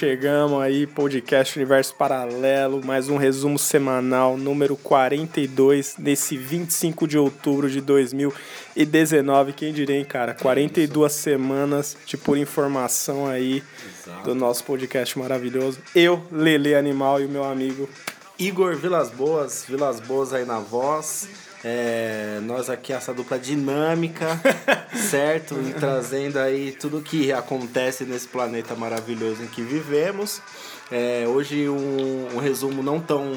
Chegamos, aí, podcast Universo Paralelo, mais um resumo semanal, número 42, nesse 25 de outubro de 2019. Quem diria, hein, cara? 42 semanas de pura informação aí Exato. do nosso podcast maravilhoso. Eu, Lele Animal e o meu amigo Igor Vilas Boas, Vilas Boas aí na voz. É, nós aqui, essa dupla dinâmica, certo? E trazendo aí tudo que acontece nesse planeta maravilhoso em que vivemos. É, hoje um, um resumo não tão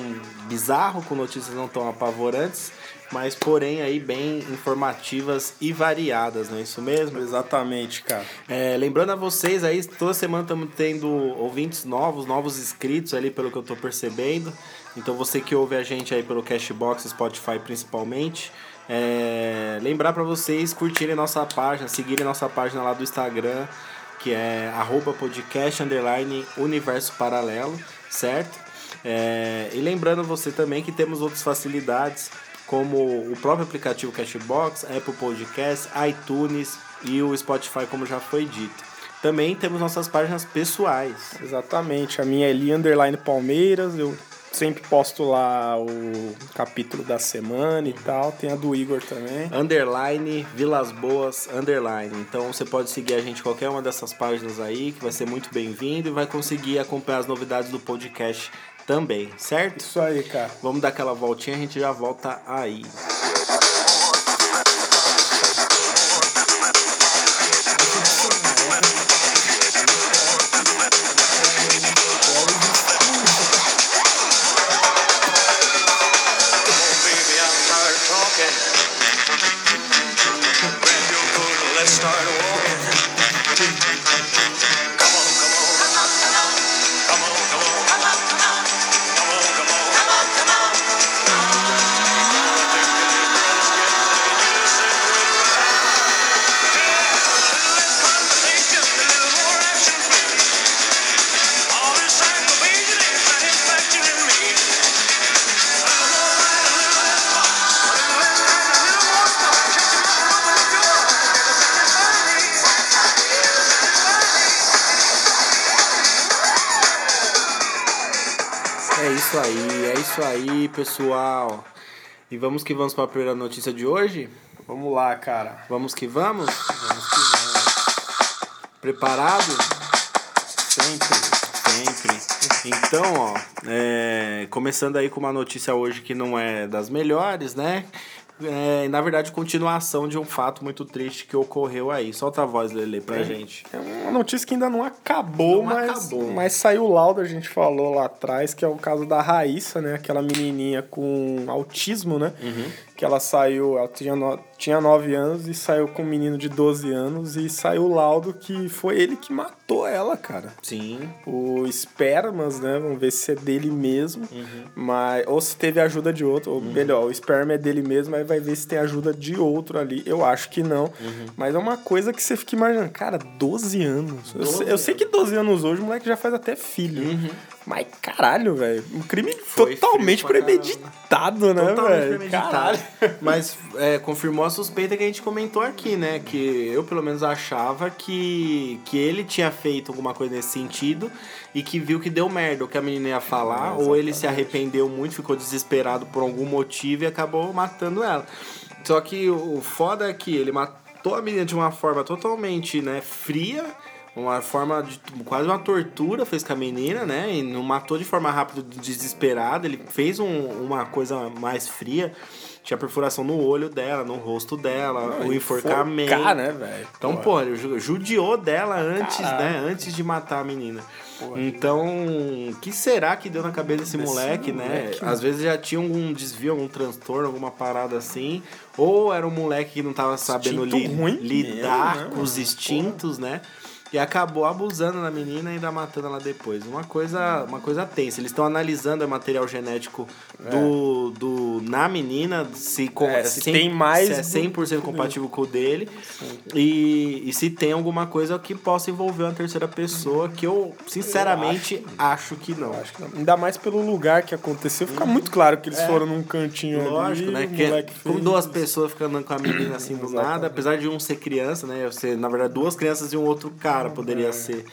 bizarro, com notícias não tão apavorantes, mas porém aí bem informativas e variadas, não é isso mesmo? Exatamente, cara. É, lembrando a vocês aí, toda semana estamos tendo ouvintes novos, novos inscritos ali, pelo que eu estou percebendo. Então você que ouve a gente aí pelo Cashbox, Spotify principalmente, é, lembrar para vocês curtirem nossa página, seguirem nossa página lá do Instagram, que é arroba podcast underline universo paralelo, certo? É, e lembrando você também que temos outras facilidades, como o próprio aplicativo Cashbox, Apple Podcasts, iTunes e o Spotify, como já foi dito. Também temos nossas páginas pessoais. Exatamente. A minha é Eli Underline Palmeiras, eu sempre posto lá o capítulo da semana e tal. Tem a do Igor também. Underline Vilas Boas Underline. Então você pode seguir a gente em qualquer uma dessas páginas aí, que vai ser muito bem-vindo e vai conseguir acompanhar as novidades do podcast também, certo? Isso aí, cara. Vamos dar aquela voltinha, a gente já volta aí. Isso aí, é isso aí, pessoal. E vamos que vamos para a primeira notícia de hoje? Vamos lá, cara. Vamos que vamos? Preparado? Sempre. Sempre. Então, ó, é, começando aí com uma notícia hoje que não é das melhores, né? É, na verdade, continuação de um fato muito triste que ocorreu aí. Solta a voz, Lele, pra gente. É uma notícia que ainda não acabou, Não mas, acabou. mas saiu o laudo, a gente falou lá atrás, que é o caso da Raíssa, né? Aquela menininha com autismo, né? Que ela saiu, ela tinha, no, tinha 9 anos e saiu com um menino de 12 anos e saiu o laudo que foi ele que matou ela, cara. Sim. O espermas, né? Vamos ver se é dele mesmo, mas ou se teve ajuda de outro, ou melhor, o esperma é dele mesmo, aí vai ver se tem ajuda de outro ali. Eu acho que não, mas é uma coisa que você fica imaginando, cara, 12 anos. Eu, 12 sei, eu sei que 12 anos hoje o moleque já faz até filho. Mas caralho, velho, um crime Foi totalmente premeditado, né, Totalmente velho? premeditado. Caralho. Mas é, confirmou a suspeita que a gente comentou aqui, né? Que eu, pelo menos, achava que, que ele tinha feito alguma coisa nesse sentido e que viu que deu merda, o que a menina ia falar, ou ele se arrependeu muito, ficou desesperado por algum motivo e acabou matando ela. Só que o foda é que ele matou a menina de uma forma totalmente né, fria, uma forma de quase uma tortura fez com a menina, né? E não matou de forma rápida, desesperada. Ele fez um- uma coisa mais fria. Tinha perfuração no olho dela, no rosto dela, o enforcamento. Enforcar, né, velho? Então, pô, ele ju- judiou dela antes, Caralho. né? Antes de matar a menina. Então, o que será que deu na cabeça desse Desse moleque, né? moleque, Às vezes já tinha algum desvio, algum transtorno, alguma parada assim. Ou era um moleque que não tava sabendo li- lidar mesmo, né, com os instintos, né? E acabou abusando da menina e ainda matando ela depois. Uma coisa, uma coisa tensa. Eles estão analisando o material genético do, do na menina, se, com, É, se tem mais se é do- 100% compatível com o dele. E, e se tem alguma coisa que possa envolver uma terceira pessoa, que eu, sinceramente, acho que não. Acho que não. Ainda mais pelo lugar que aconteceu. Fica muito claro que eles foram num cantinho. É. Lógico, ali. né? Que fez duas pessoas ficando com a menina assim do nada, apesar de um ser criança, né? Ser, na verdade, duas crianças e um outro cara cara poderia ser.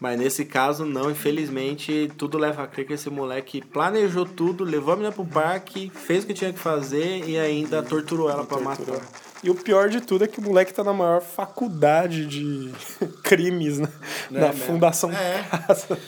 Mas nesse caso, não, infelizmente, tudo leva a crer que esse moleque planejou tudo, levou a menina pro parque, fez o que tinha que fazer e ainda torturou ela pra Torturou. matar. E o pior de tudo é que o moleque tá na maior faculdade de crimes, né? Né, na mesmo? Fundação É. Casa.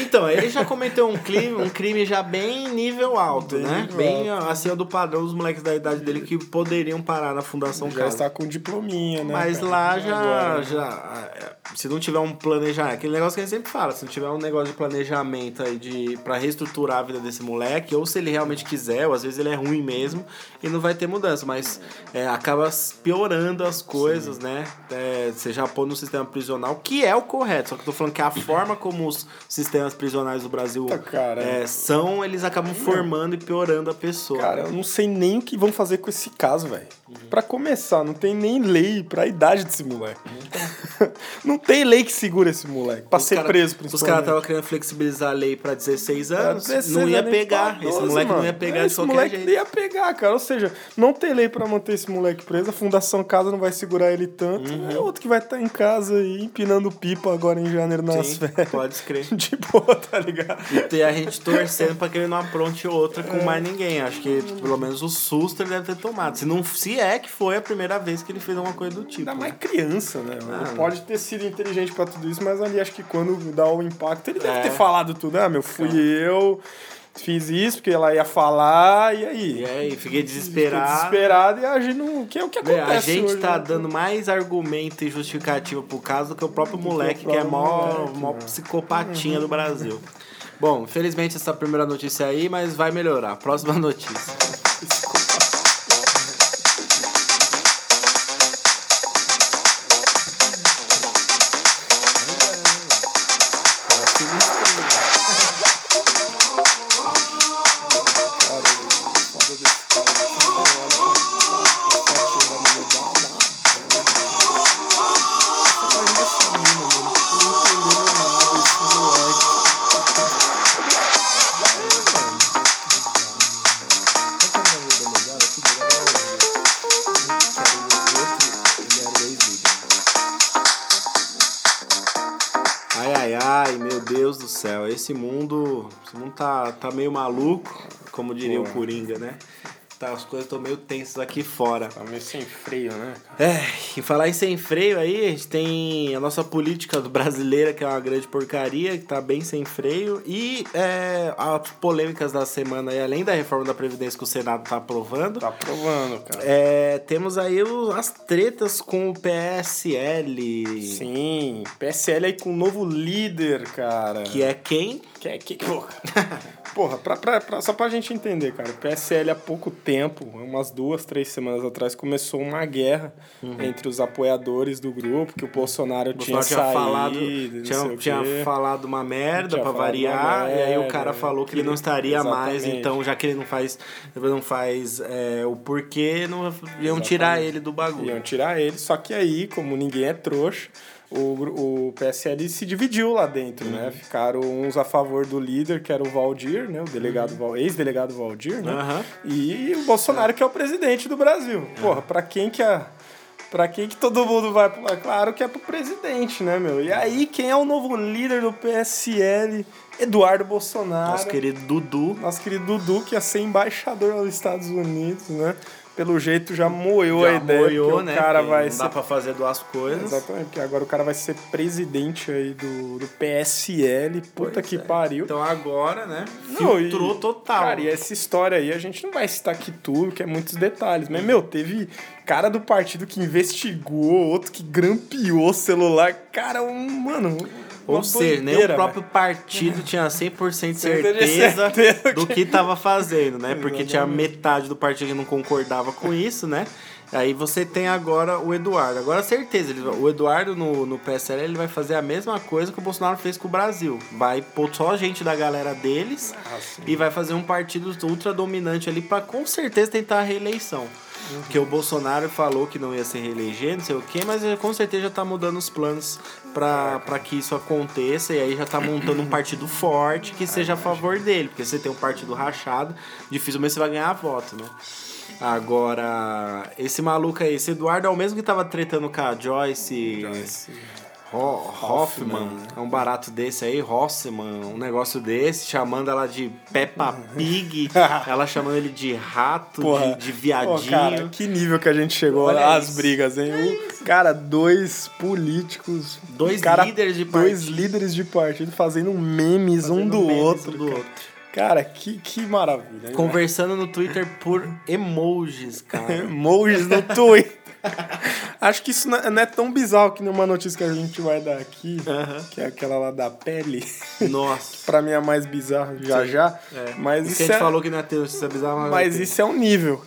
Então, ele já cometeu um crime, um crime já bem nível alto, Bem né? nível Bem acima do padrão dos moleques da idade dele que poderiam parar na Fundação Já Casa. está com diplominha, né? Mas cara? lá já, Agora. já. é, Se não tiver um planejamento. Aquele negócio que a gente sempre fala, se não tiver um negócio de planejamento aí de, pra reestruturar a vida desse moleque, ou se ele realmente quiser, ou às vezes ele é ruim mesmo, e não vai ter mudança. Mas é, acaba piorando as coisas, né? É, você já põe no sistema prisional, que é o correto. Só que eu tô falando que a forma como os sistemas prisionais do Brasil Tá, é, são, eles acabam formando e piorando a pessoa. Cara, eu não sei nem o que vão fazer com esse caso, velho. Pra começar, não tem nem lei pra idade desse moleque. não tem lei que segura esse moleque. Pra Os ser cara- preso, Os principalmente. caras estavam querendo flexibilizar a lei pra 16 Pra anos. 16 não ia pegar. pra esse 12, moleque não mano. ia pegar É, de Esse qualquer moleque jeito. ia pegar, cara. Ou seja, não tem lei pra manter esse moleque preso. A Fundação Casa não vai segurar ele tanto. Uhum. É outro que vai estar em casa aí, empinando pipa agora em janeiro nas Sim, férias. pode crer. De boa, tá ligado? E tem a gente torcendo pra que ele não apronte outra com mais ninguém. Acho que pelo menos o susto ele deve ter tomado. Se, não, se é que foi a primeira vez que ele fez alguma coisa do tipo. Ainda mais criança, né? Ele Ah. pode ter sido inteligente pra tudo isso, mas ali acho que quando dá o impacto, ele deve É. ter falado tudo. Ah, meu, fui eu, fiz isso, porque ela ia falar, e aí? E aí, fiquei Fiquei desesperado. desesperado e agi no. Que é o que Véi, acontece. a gente hoje, tá né? dando mais argumento e justificativa pro caso do que o próprio que o moleque, que é próprio mó, moleque, mó né? psicopatinha do Brasil. Bom, infelizmente essa primeira notícia aí, mas vai melhorar. Próxima notícia. Esse mundo, esse mundo tá, tá meio maluco, como diria o Pô. Coringa, né? Tá, as coisas estão meio tensas aqui fora. Tá meio sem freio, né? cara? É, e falar em sem freio aí, a gente tem a nossa política brasileira, que é uma grande porcaria, que tá bem sem freio, e é, as polêmicas da semana aí, além da reforma da Previdência que o Senado tá aprovando, Tá provando, cara. é, temos aí as tretas com o PSL. Sim, PSL aí com um novo líder, cara. Que é quem? Que é que. Porra pra, pra, pra- só pra gente entender, cara. O PSL há pouco tempo, umas duas, três semanas atrás, começou uma guerra entre os apoiadores do grupo, que o Bolsonaro, O tinha Bolsonaro tinha saído. falado, tinha, tinha falado uma merda Tinha pra variar, e aí o cara falou que ele não estaria mais, Exatamente. então já que ele não faz, não faz é, o porquê, não iam tirar ele do bagulho. Iam tirar ele, só que aí, como ninguém é trouxa, o, o PSL se dividiu lá dentro, né? Uhum. Ficaram uns a favor do líder, que era o Valdir, né? O Uhum. delegado, Val- ex-delegado Valdir, né? Aham. E o Bolsonaro, que é o presidente do Brasil. Porra, pra quem que a... Pra quem que todo mundo vai pular? Claro que é pro presidente, né, meu? E aí, quem é o novo líder do PSL? Eduardo Bolsonaro. Nosso querido Dudu. Nosso querido Dudu, que ia ser embaixador dos Estados Unidos, né? Pelo jeito já moeu já a ideia. moiou, porque né? O cara vai não ser. dá pra fazer duas coisas. Exatamente, porque agora o cara vai ser presidente aí do, do PSL. Puta Pois que é. pariu. Então agora, né? Não, e- total. Cara, e essa história aí, a gente não vai citar aqui tudo, que é muitos detalhes. Mas, meu, teve cara do partido que investigou, outro que grampeou o celular. Cara, um, mano. Ou uma seja, nem o próprio partido tinha 100% de Certeza certeza do que tava fazendo, né? Porque tinha metade do partido que não concordava com isso, né? Aí você tem agora o Eduardo. Agora, certeza, ele- o Eduardo no, no PSL ele vai fazer a mesma coisa que o Bolsonaro fez com o Brasil. Vai pôr só gente da galera deles Ah, e vai fazer um partido ultra dominante ali pra com certeza tentar a reeleição. Porque o Bolsonaro falou que não ia se reeleger, não sei o quê, mas com certeza já tá mudando os planos pra que isso aconteça. E aí já tá montando um partido forte que seja a favor dele. Porque se você tem um partido rachado, dificilmente você vai ganhar voto, né? Agora, esse maluco aí, esse Eduardo é o mesmo que tava tretando com a Joyce. Ho- Hoffman, é um barato desse aí, Hoffman, um negócio desse, chamando ela de Peppa Pig, ela chamando ele de rato, Porra. de, de viadinho. Pô, cara, que nível que a gente chegou Olha às isso. brigas, hein? O- cara, dois políticos. Dois cara, líderes de Dois partido. líderes de partido fazendo memes um do memes outro. um do cara. outro. Cara, que, que maravilha. hein, Conversando no Twitter por emojis, cara. Emojis no Twitter. Acho que isso não é, é tão bizarro que nenhuma notícia que a gente vai dar aqui, que é aquela lá da pele. Nossa. pra mim é a mais bizarra já já. É. Mas isso isso que a gente é, falou que não ia ter notícia bizarra, mas, mas ter. isso é um nível.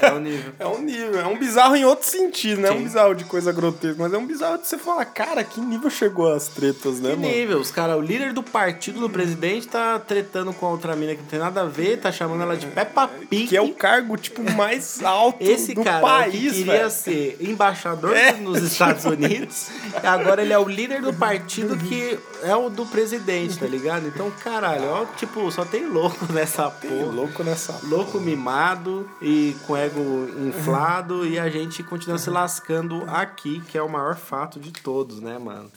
É o nível. É um nível, é um bizarro em outro sentido, não é um Sim. bizarro de coisa grotesca, mas é um bizarro de você falar, cara, que nível chegou as tretas, né, Que mano? nível? Os cara, o líder do partido do presidente tá tretando com a outra mina que não tem nada a ver, tá chamando ela de Peppa Pig. Que é o cargo, tipo, mais alto Esse do cara país, que queria velho. Ser embaixador É. nos Estados Unidos, e agora ele é o líder do partido que é o do presidente, tá ligado? Então, caralho, ó, tipo, só tem louco nessa Tem porra. louco nessa Louco mimado e com ego inflado e a gente continua se lascando aqui, que é o maior fato de todos, né, mano?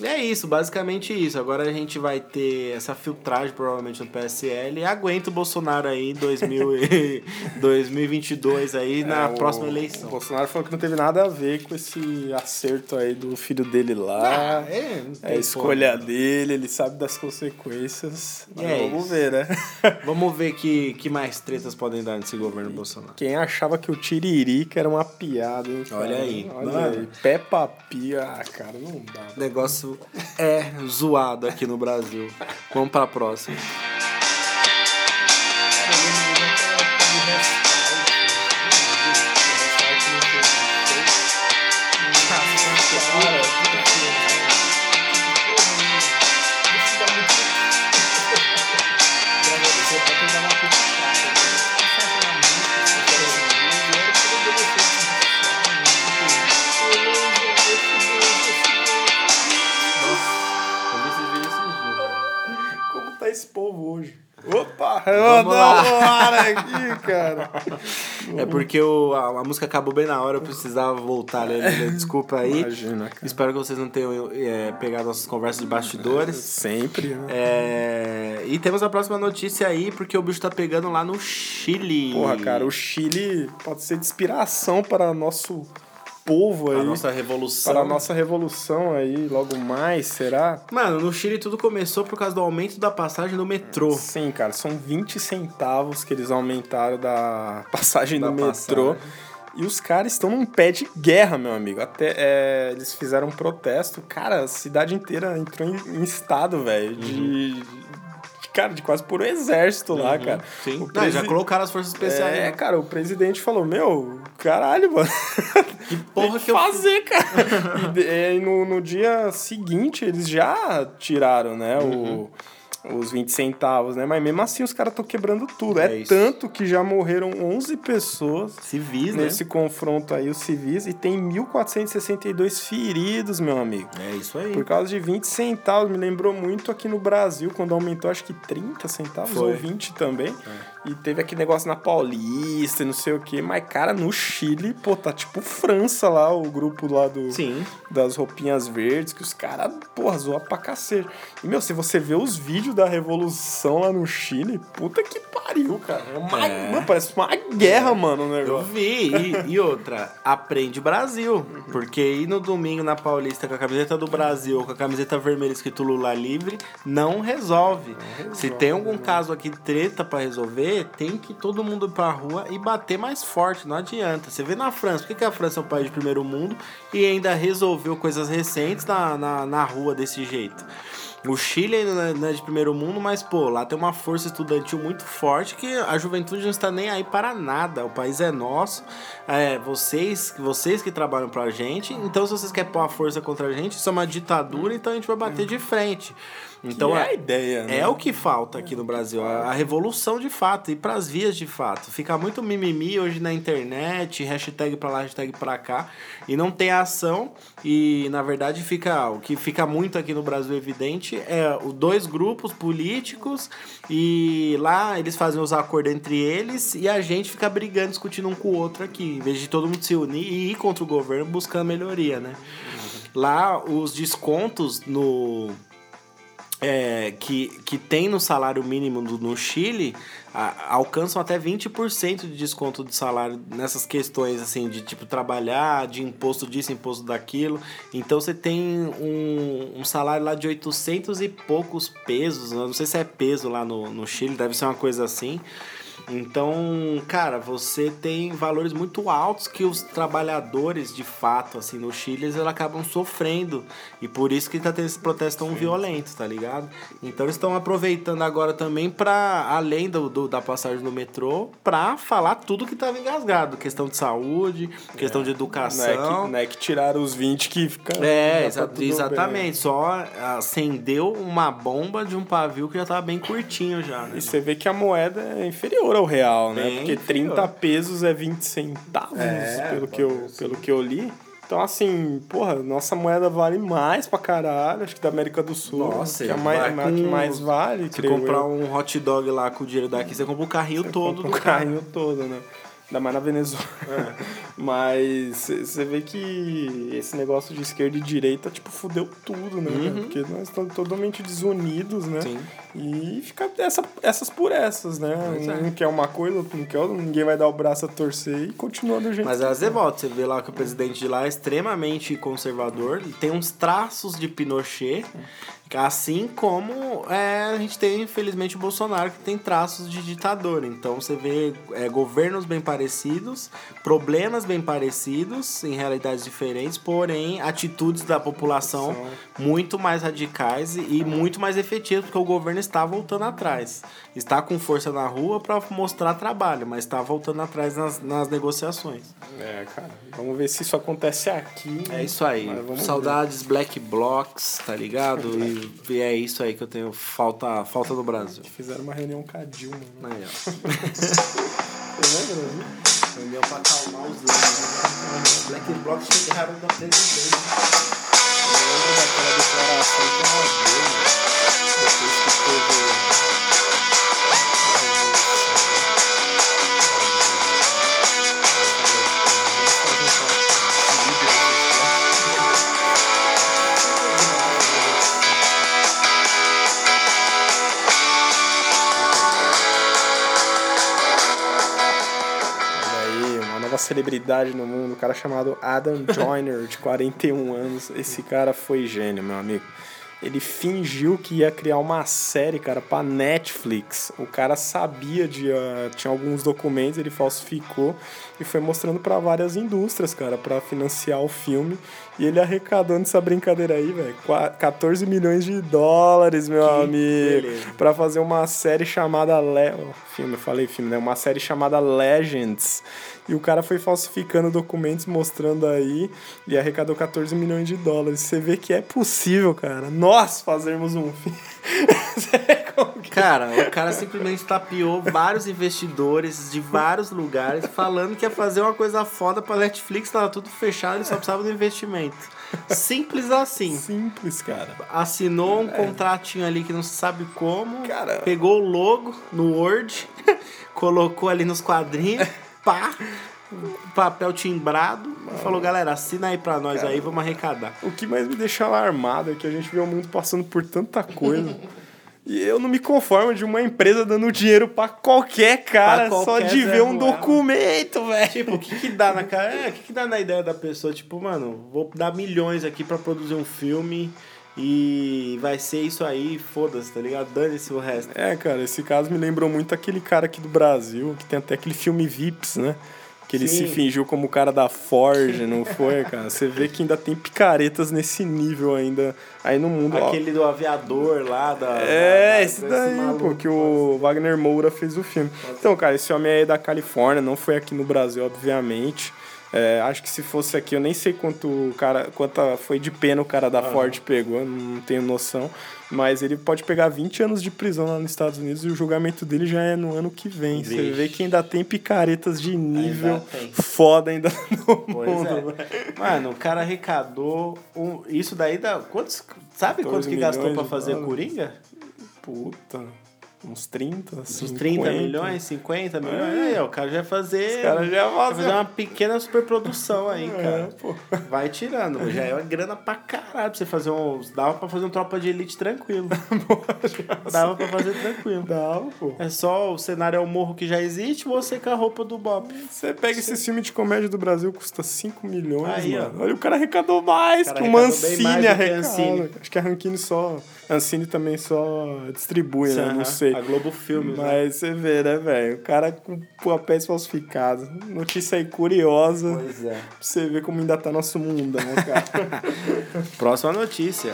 E é isso, basicamente isso. Agora a gente vai ter essa filtragem provavelmente no PSL e aguenta o Bolsonaro aí em 2000 e 2022 aí na É, o- próxima O eleição. Bolsonaro falou que não teve nada a ver com esse acerto aí do filho dele lá. é, não é tem a escolha como. dele, ele sabe das consequências. E é Vamos isso. ver, né? Vamos ver que, que mais tretas podem dar nesse governo Bolsonaro. Quem achava que o Tiririca era uma piada, hein? cara? Olha aí. Olha Mano. aí. Peppa Pig, ah, cara, não dá. O é zoado aqui no Brasil. Vamos pra próxima. Vamos eu lá. não ar aqui, cara. É porque o, a, a música acabou bem na hora, eu precisava voltar ali. né? Desculpa aí. Imagina, cara. Espero que vocês não tenham é, pegado nossas conversas de bastidores. Sempre, né? É, e temos a próxima notícia aí, porque o bicho tá pegando lá no Chile. Porra, cara, o Chile pode ser de inspiração para nosso povo aí. A nossa revolução. Para a nossa revolução aí, logo mais, será? Mano, no Chile tudo começou por causa do aumento da passagem do metrô. Sim, cara, são 20 centavos que eles aumentaram da passagem Da do metrô. passagem. E os caras estão num pé de guerra, meu amigo. Até é, eles fizeram um protesto. Cara, a cidade inteira entrou em, em estado, velho, de, de- Cara, de quase por um exército lá, cara. Sim. O Não, já presi- colocaram as forças especiais. É, né? cara, o presidente falou: Meu, caralho, mano. Que porra que eu fazer, cara. e é, no, no dia seguinte, eles já tiraram, né, o, os 20 centavos, né? Mas mesmo assim, os caras estão quebrando tudo. É, É tanto que já morreram 11 pessoas Civis, né? nesse confronto aí, os civis, e tem 1.462 feridos, meu amigo. É isso aí. Por causa de 20 centavos. Me lembrou muito aqui no Brasil, quando aumentou acho que 30 centavos Foi. ou 20 também. E teve aquele negócio na Paulista e não sei o que. Mas, cara, no Chile, pô, tá tipo França lá, o grupo lá do, Sim. das roupinhas verdes, que os caras, porra, zoam pra cacete. E, meu, se você vê os vídeos da Revolução lá no Chile, puta que pariu, cara. É uma, É. mano, parece uma guerra, mano, o Eu negócio. vi. E, e outra, aprende Brasil. Porque ir no domingo na Paulista com a camiseta do Brasil, com a camiseta vermelha escrito Lula livre, não resolve. Se tem algum caso aqui treta pra resolver, tem que todo mundo ir pra rua e bater mais forte. Não adianta. Você vê na França, por que, que a França é um país de primeiro mundo e ainda resolveu coisas recentes na, na, na rua desse jeito? O Chile ainda não é- não é de primeiro mundo, mas, pô, lá tem uma força estudantil muito forte que a juventude não está nem aí para nada. O país é nosso, é vocês, vocês que trabalham pra gente. Então, se vocês querem pôr a força contra a gente, isso é uma ditadura, então a gente vai bater de frente. Então, que é é- a ideia, né? é o que falta aqui no Brasil, a, a revolução de fato, ir pras vias de fato. Fica muito mimimi hoje na internet, hashtag pra lá, hashtag pra cá, e não tem ação. E na verdade fica o que fica muito aqui no Brasil evidente é os dois grupos políticos e lá eles fazem os acordos entre eles e a gente fica brigando, discutindo um com o outro aqui, em vez de todo mundo se unir e ir contra o governo buscando melhoria, né? lá os descontos no é, que, que tem no salário mínimo do- no Chile a- alcançam até 20% de desconto de salário nessas questões assim de tipo trabalhar, de imposto disso, imposto daquilo. Então você tem um, um salário lá de 800 e poucos pesos, não sei se é peso lá no, no Chile, deve ser uma coisa assim. Então, cara, você tem valores muito altos que os trabalhadores, de fato, assim, no Chile, eles acabam sofrendo. E por isso que tá tendo esse protesto tão violento, tá ligado? Então eles estão aproveitando agora também pra, além do, do- da passagem no metrô, pra falar tudo que tava engasgado. Questão de saúde, questão de Não é, educação. que, não é que tiraram os 20 que fica. É, exa- tá tudo bem. exatamente. Só acendeu uma bomba de um pavio que já tava bem curtinho já, né? E você vê que a moeda é inferior ao real, né? Bem Porque inferior. 30 pesos é 20 centavos, É, pelo, que eu, pelo que eu li. Então, assim, porra, nossa moeda vale mais pra caralho, acho que da América do Sul. Nossa, que é a mais, com- que mais vale, Se comprar eu. um hot dog lá com o dinheiro daqui, você compra o carrinho todo Compra o carro. carrinho todo, né? Ainda mais na Venezuela. Mas você vê que esse negócio de esquerda e direita, tipo, fudeu tudo, né? cara? Porque nós estamos totalmente desunidos, né? Uhum. Sim. E fica essa, essas por essas, né? Pois é. Um quer uma coisa, outro não quer outra, ninguém vai dar o braço a torcer e continua do jeito Mas às vezes volta, você vê lá que o presidente de lá é extremamente conservador, tem uns traços de Pinochet, assim como é, a gente tem, infelizmente, o Bolsonaro, que tem traços de ditador. Então você vê é, governos bem parecidos, problemas bem parecidos, em realidades diferentes, porém atitudes da população muito mais radicais e, e muito mais efetivas, porque o governo está voltando atrás. Está com força na rua para mostrar trabalho, mas está voltando atrás nas, nas negociações. É, cara. Vamos ver se isso acontece aqui. É isso aí. Saudades Black Blocks, tá ligado? E, e é isso aí que eu tenho falta, falta no Brasil. ver. Fizeram uma reunião com a Dilma. Né? Aí, ó. Você lembra? né? Reunião pra acalmar os lados. Black Blocks chegaram da presidente. Eu lembro daquela declaração que ela deu? Depois que celebridade no mundo, um cara chamado Adam Joyner, de 41 anos. Esse cara foi gênio, meu amigo. Ele fingiu que ia criar uma série, cara, pra Netflix. O cara sabia de. ah, tinha alguns documentos, ele falsificou e foi mostrando pra várias indústrias, cara, pra financiar o filme. E ele arrecadando essa brincadeira aí, velho. qua- 14 milhões de dólares, meu amigo. beleza. Pra fazer uma série chamada. Le... oh, filme, eu falei filme, né? Uma série chamada Legends. E o cara foi falsificando documentos, mostrando aí, e arrecadou 14 milhões de dólares. Você vê que é possível, cara, nós fazermos um que- Cara, o cara simplesmente tapeou vários investidores de vários lugares falando que ia fazer uma coisa foda pra Netflix, tava tudo fechado, ele só precisava do investimento. Simples assim. Simples, cara. Assinou um contratinho ali que não se sabe como, Cara. pegou o logo no Word, colocou ali nos quadrinhos, pá, papel timbrado, e falou, galera, assina aí pra nós aí, vamos arrecadar. O que mais me deixa alarmado é que a gente vê o mundo passando por tanta coisa. E eu não me conformo de uma empresa dando dinheiro pra qualquer cara Pra só qualquer de Zé ver um documento, velho. Tipo, o que que dá na cara? É, o que que dá na ideia da pessoa? Tipo, mano, vou dar milhões aqui pra produzir um filme e vai ser isso aí, foda-se, tá ligado? Dane-se o resto. É, cara, esse caso me lembrou muito aquele cara aqui do Brasil, que tem até aquele filme Vips, né? Que ele Sim. se fingiu como o cara da Forge, não foi, cara? Você vê que ainda tem picaretas nesse nível ainda aí no mundo. Ó, Aquele do aviador lá, da. É, da- da- esse daí, maluco. pô, que o Wagner Moura fez o filme. Então, cara, esse homem aí é da Califórnia, não foi aqui no Brasil, obviamente. É, acho que se fosse aqui, eu nem sei quanto o cara, quanta foi de pena o cara da Ford pegou, não tenho noção. Mas ele pode pegar 20 anos de prisão lá nos Estados Unidos e o julgamento dele já é no ano que vem. Você Vixe. vê que ainda tem picaretas de nível tem. foda ainda no Pois mundo, é. Mano, o cara arrecadou. Um, isso daí dá. Quantos. Sabe 14 quanto que gastou de fazer. Coringa? Puta. Uns 30, Uns 50. 30 milhões, 50 milhões. Aí, ó, o cara já ia fazer. Os caras já vai fazem. fazer uma pequena superprodução aí, É, cara. pô. Vai tirando. Já é uma grana pra caralho pra você fazer um. Dava pra fazer um tropa de elite tranquilo. Dava pra fazer tranquilo. Dava, pô. É só o cenário é o morro que já existe, você com a roupa do Bob. Você pega esse filme de comédia do Brasil, custa 5 milhões, Aí, ó. mano. Olha, o cara arrecadou mais O cara que o arrecadou Mancini que. Ancine. Acho que a Rancine só... Ancine também só distribui, né? Aham. Não sei. A Globo Filmes, né? Mas você vê, né, velho? O cara com papéis falsificados. Notícia aí curiosa. Pois é. Pra você ver como ainda tá nosso mundão, cara. Próxima notícia.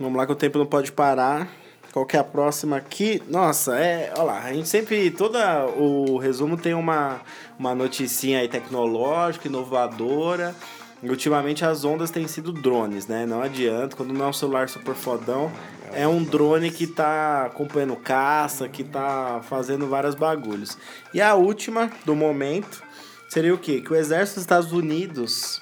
Vamos lá que o tempo não pode parar. Qual que é a próxima aqui? Nossa, é. Olha lá, a gente sempre. Toda o resumo tem uma, uma noticinha aí tecnológica, inovadora. Ultimamente as ondas têm sido drones, né? Não adianta, quando não é um celular super fodão, é um drone que tá acompanhando caça, que tá fazendo vários bagulhos. E a última do momento seria o quê? Que o exército dos Estados Unidos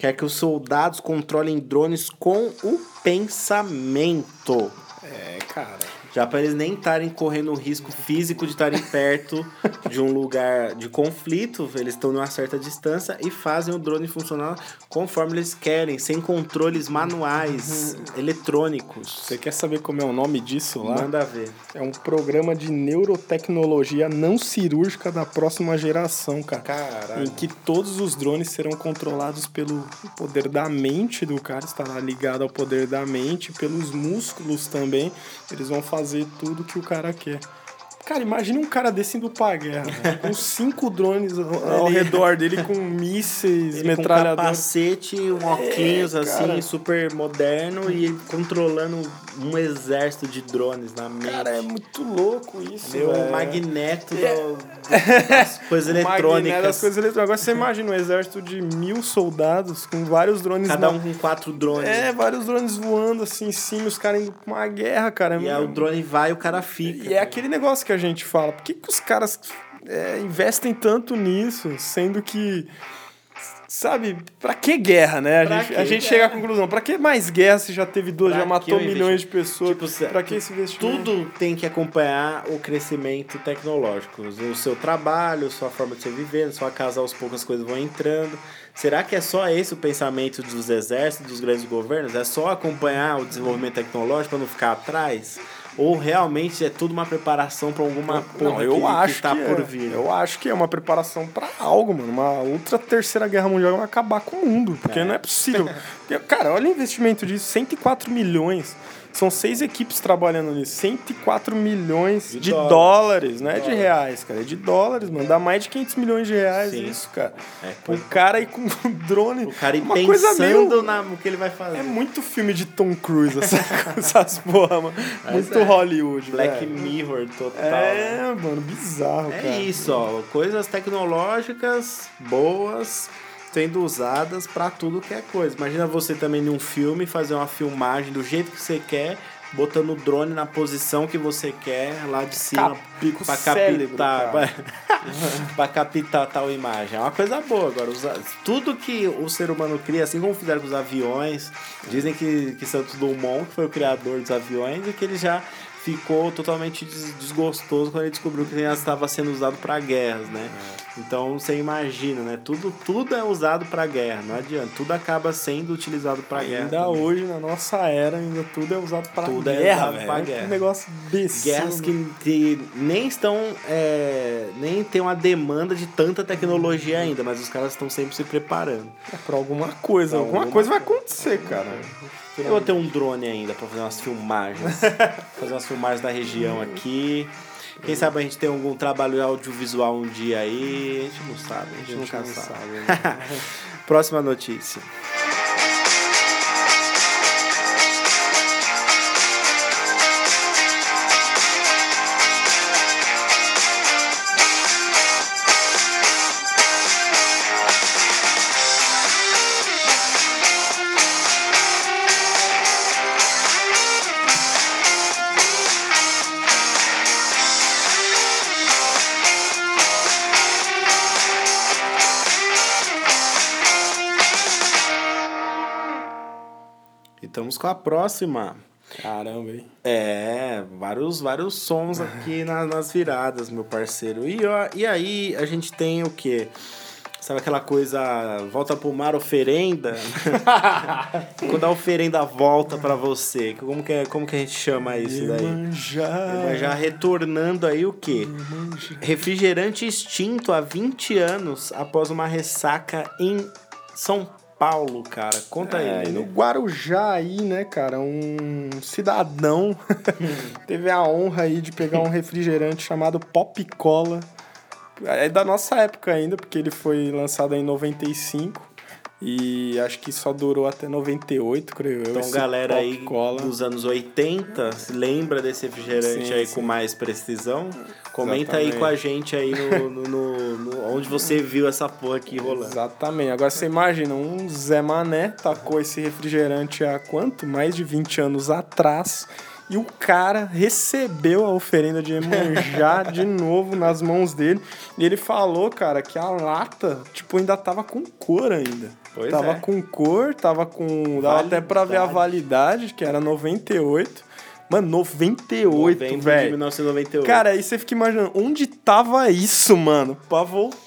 quer que os soldados controlem drones com o pensamento. É, cara. Já para eles nem estarem correndo o risco físico de estarem perto de um lugar de conflito, eles estão numa certa distância e fazem o drone funcionar conforme eles querem, sem controles manuais, eletrônicos. Você quer saber como é o nome disso lá? Manda ver. É um programa de neurotecnologia não cirúrgica da próxima geração, cara. Caralho. Em que todos os drones serão controlados pelo poder da mente do cara, estará ligado ao poder da mente, pelos músculos também. Eles vão fazer tudo que o cara quer. Cara, imagine um cara desse indo pra guerra, né? com cinco drones ao, Ele- redor dele, com mísseis, Ele com um capacete, um óculos É, assim, cara. super moderno e ele controlando um exército de drones na mente. Cara, é muito louco isso, Meu velho. magneto É. do- das coisas O magneto eletrônicas. das coisas eletrônicas. Agora você imagina um exército de mil soldados com vários drones Cada na- um com quatro drones. É, vários drones voando assim em cima, os caras indo pra uma guerra, cara. E aí o drone vai e o cara fica. E é aquele negócio que a gente fala, por que, que os caras é, investem tanto nisso, sendo que. Sabe, pra que guerra, né? A Pra gente, a gente chega à conclusão, pra que mais guerra se já teve duas, Pra já matou milhões de pessoas? Tipo, pra que esse investimento? Tudo tem que acompanhar o crescimento tecnológico. O seu trabalho, sua forma de você viver, na sua casa aos poucos as coisas vão entrando. Será que é só esse o pensamento dos exércitos, dos grandes governos? É só acompanhar o desenvolvimento tecnológico para não ficar atrás? Ou realmente é tudo uma preparação para alguma porra Não, eu que, acho que tá que por é. vir? Eu acho que é uma preparação pra algo, mano. Uma outra terceira guerra mundial vai acabar com o mundo. Porque não é possível. Cara, olha o investimento disso: 104 milhões. São seis equipes trabalhando nisso. 104 milhões de, De dólares. dólares. não é de Dólares. reais, cara. É de dólares, mano. Dá mais de 500 milhões de reais Sim. isso, cara. É, o cara aí com um drone. O cara uma coisa pensando meio. na, no que ele vai fazer. É muito filme de Tom Cruise, essa, essas porra, mano. Muito é. Hollywood, Black velho. Mirror total. né? É, mano, bizarro, cara. É isso, ó. Coisas tecnológicas boas sendo usadas pra tudo que é coisa. Imagina você também num filme fazer uma filmagem do jeito que você quer, botando o drone na posição que você quer lá de cima Capica o pra cérebro, captar, pra captar tal imagem. É uma coisa boa agora. tudo que o ser humano cria, assim como fizeram com os aviões, dizem que, que Santos Dumont que foi o criador dos aviões e que ele já ficou totalmente des- desgostoso quando ele descobriu que ele estava sendo usado para guerras, né? Então você imagina, né? Tudo, tudo é usado para guerra, não adianta. Tudo acaba sendo utilizado para guerra. Ainda também. hoje, na nossa era, ainda tudo é usado para Tudo é guerra, usado Olha guerra. Que negócio desse. Guerras que, que nem estão. é, nem tem uma demanda de tanta tecnologia ainda, mas os caras estão sempre se preparando. É pra alguma coisa. Pra alguma alguma coisa vai acontecer, cara. Eu vou ter um drone ainda pra fazer umas filmagens. fazer umas filmagens da região aqui. Quem sabe a gente tem algum trabalho audiovisual um dia aí. A gente não sabe, a gente, A gente nunca não sabe. sabe, né? Próxima notícia. E estamos com a próxima. Caramba, hein? É, vários, vários sons aqui na- nas viradas, meu parceiro. E, ó, e aí a gente tem o quê? Sabe aquela coisa, volta pro mar, oferenda? Quando a oferenda volta pra você, como que, é, como que a gente chama isso daí? Iemanjá. Mas já retornando aí o quê? Refrigerante extinto há 20 anos após uma ressaca em São Paulo, cara. Conta É, aí. no Guarujá aí, né, cara, um cidadão teve a honra aí de pegar um refrigerante chamado Pop Cola. É da nossa época ainda, porque ele foi lançado em 95 e acho que só durou até 98, creio eu. Então, galera aí Cola. dos anos 80, se lembra desse refrigerante Sim, aí sim. com mais precisão? Comenta aí Exatamente. com a gente aí no, no- no- no- onde você viu essa porra aqui rolando. Exatamente. Agora você imagina, um Zé Mané tacou esse refrigerante há quanto? Mais de 20 anos atrás. E o cara recebeu a oferenda de Iemanjá de novo nas mãos dele. E ele falou, cara, que a lata, tipo, ainda tava com cor ainda. Pois tava é. com cor, tava com. Dava até pra ver a validade, que era 98. Mano, 98, Novembro de velho. 1998. Cara, aí você fica imaginando, onde tava isso, mano? Pra voltar,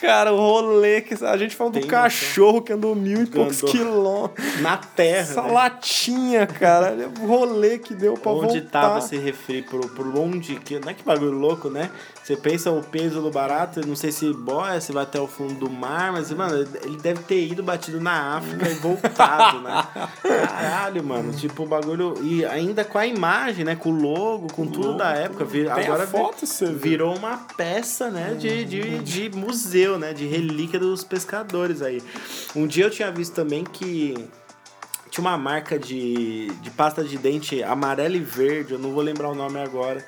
cara, o rolê. Que a gente falou Tem do cachorro que andou mil e poucos Andou. quilômetros. na terra. Essa né? latinha, cara. olha O rolê que deu pra Onde voltar. tava esse refri, por, por onde, que, não é que bagulho louco, né? Você pensa o peso do barato, não sei se boia, se vai até o fundo do mar, mas, mano, ele deve ter ido batido na África e voltado, né? Caralho, mano, tipo, o bagulho, e ainda com a imagem, né, com o logo, com tudo da época, vir, agora foto, vê. virou uma peça, né, de, de, de museu, né, de relíquia dos pescadores aí. Um dia eu tinha visto também que tinha uma marca de, de pasta de dente amarela e verde, eu não vou lembrar o nome agora.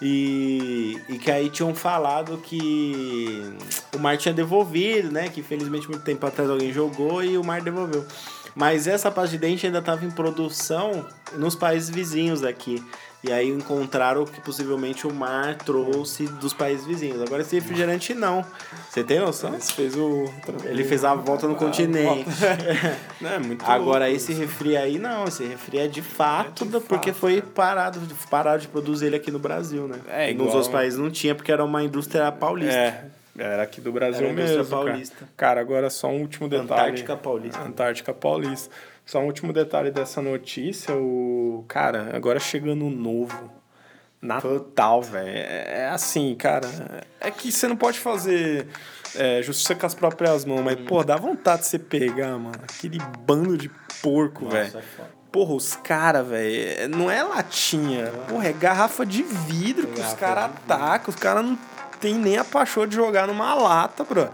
E, e que aí tinham falado que o mar tinha devolvido, né? Que infelizmente muito tempo atrás alguém jogou e o mar devolveu. Mas essa pasta de dente ainda estava em produção nos países vizinhos aqui. E aí encontraram que possivelmente o mar trouxe dos países vizinhos. Agora esse refrigerante não. Você tem noção? Esse fez o. Ele fez a volta no continente. Não, é muito Agora louco esse isso. refri aí não, esse refri é de fato, É de porque fato, foi parado, parado de produzir ele aqui no Brasil, né? É, Nos igual- outros países não tinha porque era uma indústria paulista. É, era aqui do Brasil Era mesmo. Cara. paulista. cara, agora só um último detalhe. Antártica Paulista. Antártica Paulista. Só um último detalhe dessa notícia, o. Cara, agora chegando o novo. Natal, velho. É é assim, cara. É que você não pode fazer é, justiça com as próprias mãos, mas, pô, dá vontade de você pegar, mano. Aquele bando de porco, velho. é. Porra, os caras, velho, não é latinha. Porra, é garrafa de vidro que os caras atacam. Os caras não tem nem a paixão de jogar numa lata, bro.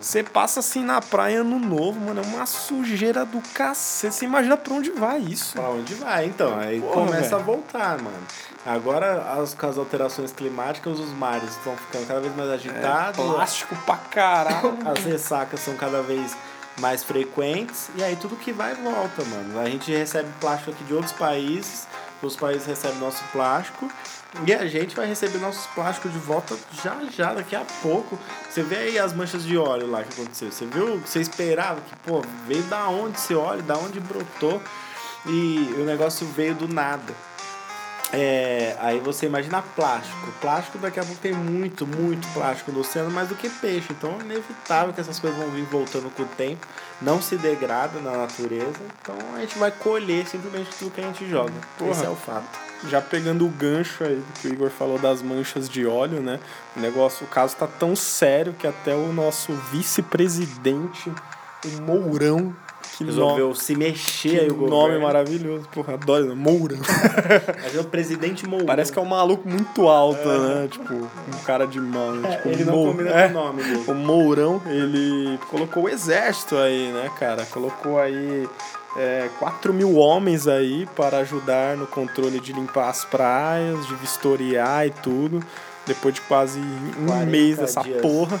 Você passa assim na praia no novo, mano, é uma sujeira do cacete. Você imagina pra onde vai isso? Pra onde vai, então? Aí Porra, começa velho. a voltar, mano. Agora, as, com as alterações climáticas, os mares estão ficando cada vez mais agitados. É Plástico pra caralho. As ressacas são cada vez mais frequentes. E aí tudo que vai volta, mano. A gente recebe plástico aqui de outros países. Os países recebem nosso plástico. E a gente vai receber nossos plásticos de volta já já, daqui a pouco. Você vê aí as manchas de óleo lá que aconteceu. Você viu? Você esperava que, pô, veio da onde esse óleo, da onde brotou. E o negócio veio do nada. É, aí você imagina plástico. Plástico daqui a pouco tem muito, muito plástico no oceano, mais do que peixe. Então é inevitável que essas coisas vão vir voltando com o tempo. Não se degrada na natureza. Então a gente vai colher simplesmente tudo que a gente joga. Porra. Esse é o fato. Já pegando o gancho aí que o Igor falou das manchas de óleo, né? O negócio, o caso tá tão sério que até o nosso vice-presidente, o Mourão, que Resolveu se mexer aí o governo. nome maravilhoso. Porra, adoro, Mourão. Mas é o presidente Mourão. Parece que é um maluco muito alto, né? Tipo, um cara de mal, né? Tipo, É. Ele não combina é. com o nome dele. O Mourão, ele colocou o exército aí, né, cara? Colocou aí é, 4 mil homens aí para ajudar no controle de limpar as praias, de vistoriar e tudo. Depois de quase um 40 mês dessa dias. porra.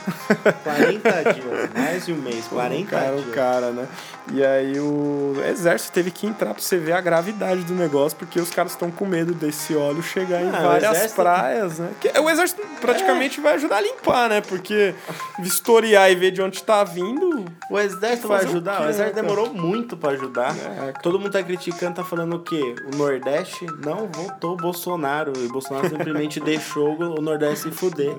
40 dias, mais de um mês, 40 o cara, dias. o cara, né? E aí o exército teve que entrar pra você ver a gravidade do negócio, porque os caras estão com medo desse óleo chegar em Ah, o várias exército- praias, né? Que- o exército praticamente vai ajudar a limpar, né? Porque vistoriar e ver de onde tá vindo. O exército vai Fazer o ajudar? quê, O exército né, demorou muito pra ajudar. É, cara. Todo mundo tá criticando, tá falando o quê? O Nordeste não votou Bolsonaro. E o Bolsonaro simplesmente deixou o Nordeste se fuder.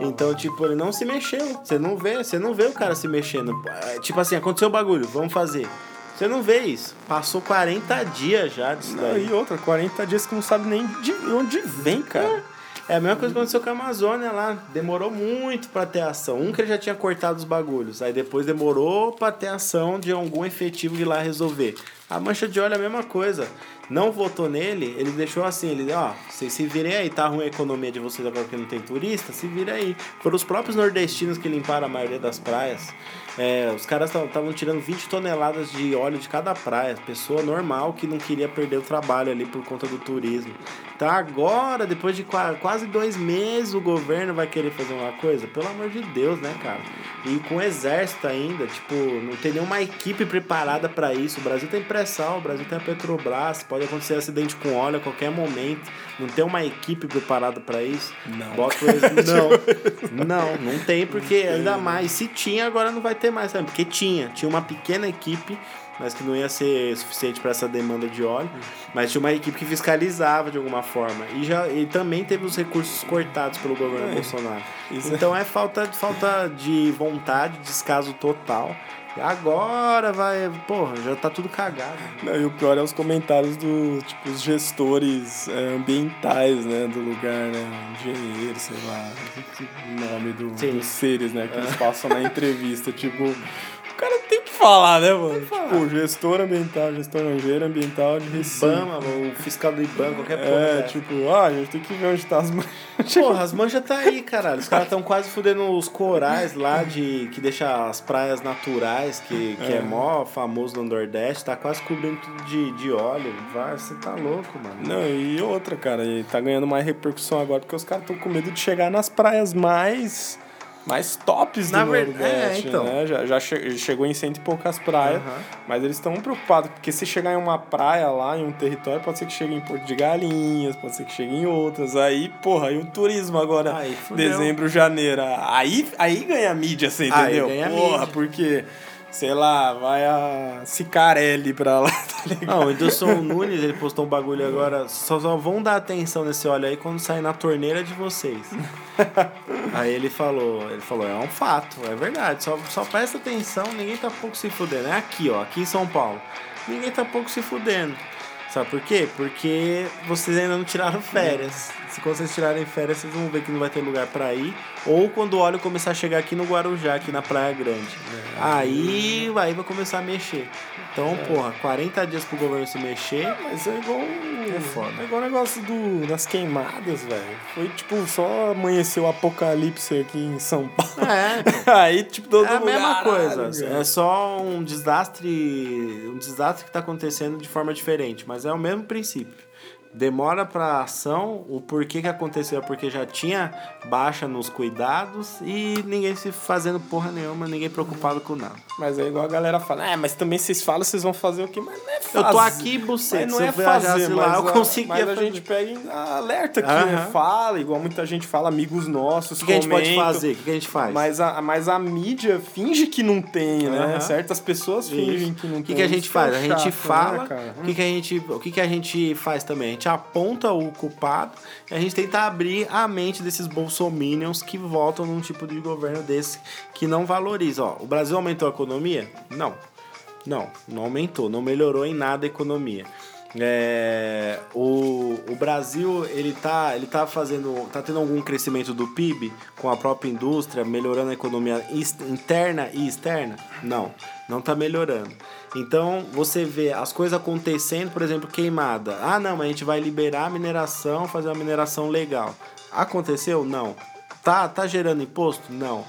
Então, tipo, ele não se mexeu. Você não vê, você não vê o cara se mexendo. É, Tipo assim, aconteceu o bagulho, vamos fazer. Você não vê isso. Passou 40 dias já disso Não, daí. e outra, 40 dias que não sabe nem de onde vem, cara. É a mesma coisa que aconteceu com a Amazônia lá. Demorou muito pra ter ação. Um que ele já tinha cortado os bagulhos. Aí depois demorou pra ter ação de algum efetivo de ir lá resolver. A mancha de óleo é a mesma coisa. Não votou nele, ele deixou assim, ele, ó, vocês se virem aí, tá ruim a economia de vocês agora porque não tem turista, se vira aí. Foram os próprios nordestinos que limparam a maioria das praias. É, os caras estavam tirando 20 toneladas de óleo de cada praia. Pessoa normal que não queria perder o trabalho ali por conta do turismo. Então agora, depois de qua- quase dois meses, o governo vai querer fazer uma coisa? Pelo amor de Deus, né, cara? E com o exército ainda, tipo, não tem nenhuma equipe preparada pra isso. O Brasil tem pressão, o Brasil tem a Petrobras, pode acontecer acidente com óleo a qualquer momento. Não tem uma equipe preparada pra isso. Não. Bota o Não, não, não tem, porque ainda mais. Se tinha, agora não vai ter mais, sabe? Porque tinha. Tinha uma pequena equipe, mas que não ia ser suficiente para essa demanda de óleo. Mas tinha uma equipe que fiscalizava de alguma forma. E, já, e também teve os recursos cortados pelo governo É. Bolsonaro. Isso é- Então é falta, falta de vontade, descaso total. Agora vai. Porra, já tá tudo cagado. Não, e o pior é os comentários dos tipo, os gestores é, ambientais, né, do lugar, né, engenheiro, sei lá, o nome do, Sim. dos seres, né, que eles passam na entrevista, tipo, o cara tem falar, né, mano? Tipo, gestor ambiental, gestor não, engenheiro ambiental de Recife. Ibama, o fiscal do Ibama, qualquer porra. É, tipo, ah, a gente tem que ver onde tá as manchas. Porra, as manchas tá aí, caralho. Os caras estão quase fudendo os corais lá de que deixa as praias naturais, que, que é. É. mó famoso no Nordeste, tá quase cobrindo tudo de, de óleo. Vai, você tá louco, mano. Não, e outra, cara, e tá ganhando mais repercussão agora porque os caras estão com medo de chegar nas praias mais mais tops Na do ver- Nordeste, é, então. né? Já, já che- chegou em cento e poucas praias, Aham. mas eles estão preocupados, porque se chegar em uma praia lá, em um território, pode ser que chegue em Porto de Galinhas, pode ser que chegue em outras. Aí, porra, e o turismo agora, Aí, dezembro, janeiro. Aí, aí ganha mídia, você Aí entendeu? ganha porra, mídia. porque, sei lá, vai a Cicarelli pra lá, tá ligado? Não, o Edilson Nunes, ele postou um bagulho agora. Só, só vão dar atenção nesse óleo aí quando sair na torneira de vocês. aí ele falou, ele falou, é um fato, é verdade. Só, só presta atenção, ninguém tá pouco se fudendo. É aqui, ó, aqui em São Paulo. Ninguém tá pouco se fudendo. Sabe por quê? Porque vocês ainda não tiraram férias. Se quando vocês tirarem férias, vocês vão ver que não vai ter lugar pra ir. Ou quando o óleo começar a chegar aqui no Guarujá, aqui na Praia Grande. Aí, aí vai começar a mexer. Então, porra, 40 dias pro governo se mexer. Mas é igual. É foda. É igual o negócio do, das queimadas, velho. Foi tipo, só amanheceu o apocalipse aqui em São Paulo. É, Aí, tipo, todo é a lugar, mesma coisa. É só um desastre. Um desastre que tá acontecendo de forma diferente, mas é o mesmo princípio. Demora pra ação, o porquê que aconteceu é porque já tinha baixa nos cuidados e ninguém se fazendo porra nenhuma, ninguém preocupado com nada. Mas é igual a galera fala, é, mas também vocês falam, vocês vão fazer o quê? Mas não é fazer. Eu tô aqui, buceta, Mas não é fazer, lá, mas eu a- conseguia Mas a fazer. gente pega alerta né? Aham. Fala, igual muita gente fala, amigos nossos O que, que a gente pode fazer? O que, que a gente faz? Mas a, mas a mídia finge que não tem, né? Aham. Certas pessoas fingem Isso. que não O que, tem. que a gente que é faz? A gente fala. né, cara? o que, que a gente, o que, que a gente faz também? A gente aponta o culpado e a gente tenta abrir a mente desses bolsominions que votam num tipo de governo desse que não valoriza. Ó, o Brasil aumentou a economia? Não. Não, não aumentou, não melhorou em nada a economia. É, o, o Brasil ele tá, ele tá fazendo, tá tendo algum crescimento do PIB com a própria indústria, melhorando a economia interna e externa? Não, não tá melhorando. Então você vê as coisas acontecendo, por exemplo, queimada. Ah, não, mas a gente vai liberar a mineração, fazer uma mineração legal. Aconteceu? Não. Tá, tá gerando imposto? Não.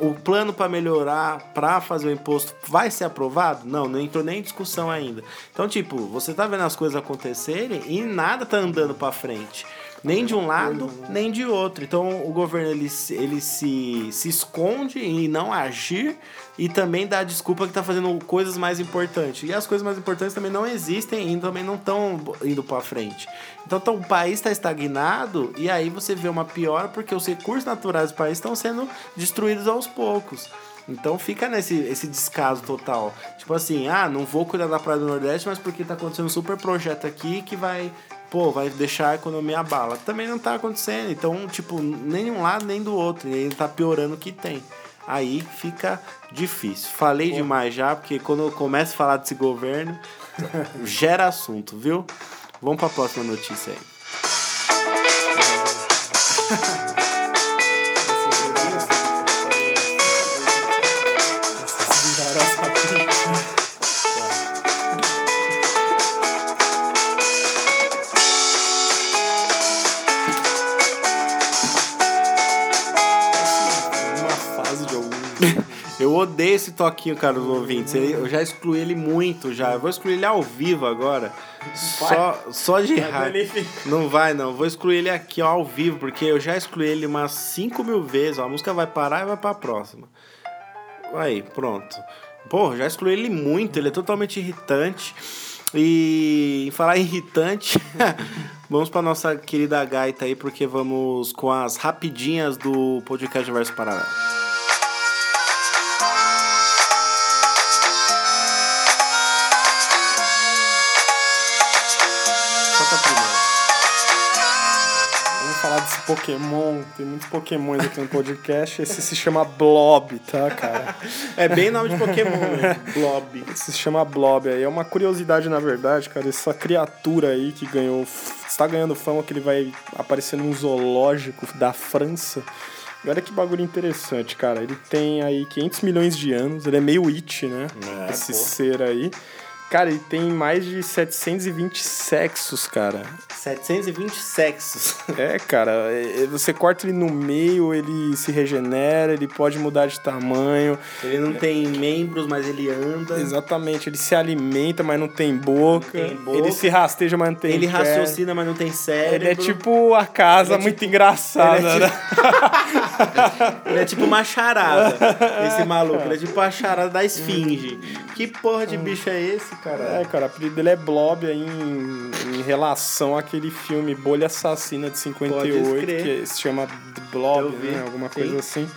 O plano para melhorar, para fazer o imposto, vai ser aprovado? Não, não entrou nem em discussão ainda. Então, tipo, você tá vendo as coisas acontecerem e nada tá andando para frente. Nem de um lado, nem de outro. Então o governo ele, ele se, se esconde em não agir e também dá desculpa que tá fazendo coisas mais importantes. E as coisas mais importantes também não existem e também não estão indo para frente. Então, então, o país está estagnado e aí você vê uma piora porque os recursos naturais do país estão sendo destruídos aos poucos. Então fica nesse esse descaso total. Tipo assim, ah, não vou cuidar da Praia do Nordeste, mas porque tá acontecendo um super projeto aqui que vai, pô, vai deixar a economia abala. Também não tá acontecendo. Então, tipo, nem de um lado nem do outro. E ele tá piorando o que tem. Aí fica difícil. Falei demais já, porque quando eu começo a falar desse governo, gera assunto, viu? Vamos pra próxima notícia aí. Odeio esse toquinho, cara, dos ouvintes. Eu já excluí ele muito já. Eu vou excluir ele ao vivo agora. Só, só de raiva. Não vai, não. Vou excluir ele aqui, ó, ao vivo, porque eu já excluí ele umas 5 mil vezes. Ó. A música vai parar e vai pra próxima. Aí, pronto. Pô, já excluí ele muito. Ele é totalmente irritante. E em falar irritante, vamos pra nossa querida gaita aí, porque vamos com as rapidinhas do podcast Verso Paralelo. Pokémon. Tem muitos Pokémons aqui no podcast. Esse se chama Blob, tá, cara? É bem nome de Pokémon, né? Blob. Esse se chama Blob aí. É uma curiosidade, na verdade, cara. Essa criatura aí que ganhou. Está ganhando fama que ele vai aparecer num zoológico da França. E olha que bagulho interessante, cara. Ele tem aí 500 milhões de anos. Ele é meio It, né? É, Esse pô. ser aí. Cara, ele tem mais de 720 sexos, cara. 720 sexos. É, cara, é- é- você corta ele no meio, ele se regenera, ele pode mudar de tamanho. Ele não tem membros, mas ele anda. Exatamente, ele se alimenta, mas não tem boca. Não tem boca. Ele se rasteja, mas não tem Ele pé. raciocina, mas não tem cérebro. Ele é tipo a casa é muito tipo- engraçada, é né? Ele é tipo uma charada, esse maluco. Ele é tipo a charada da esfinge. Que porra de bicho é esse, cara? É, cara, o apelido dele é Blob aí em, em relação àquele filme Bolha Assassina de 58, Pode crer. que se chama The Blob, né? Alguma sim. coisa assim.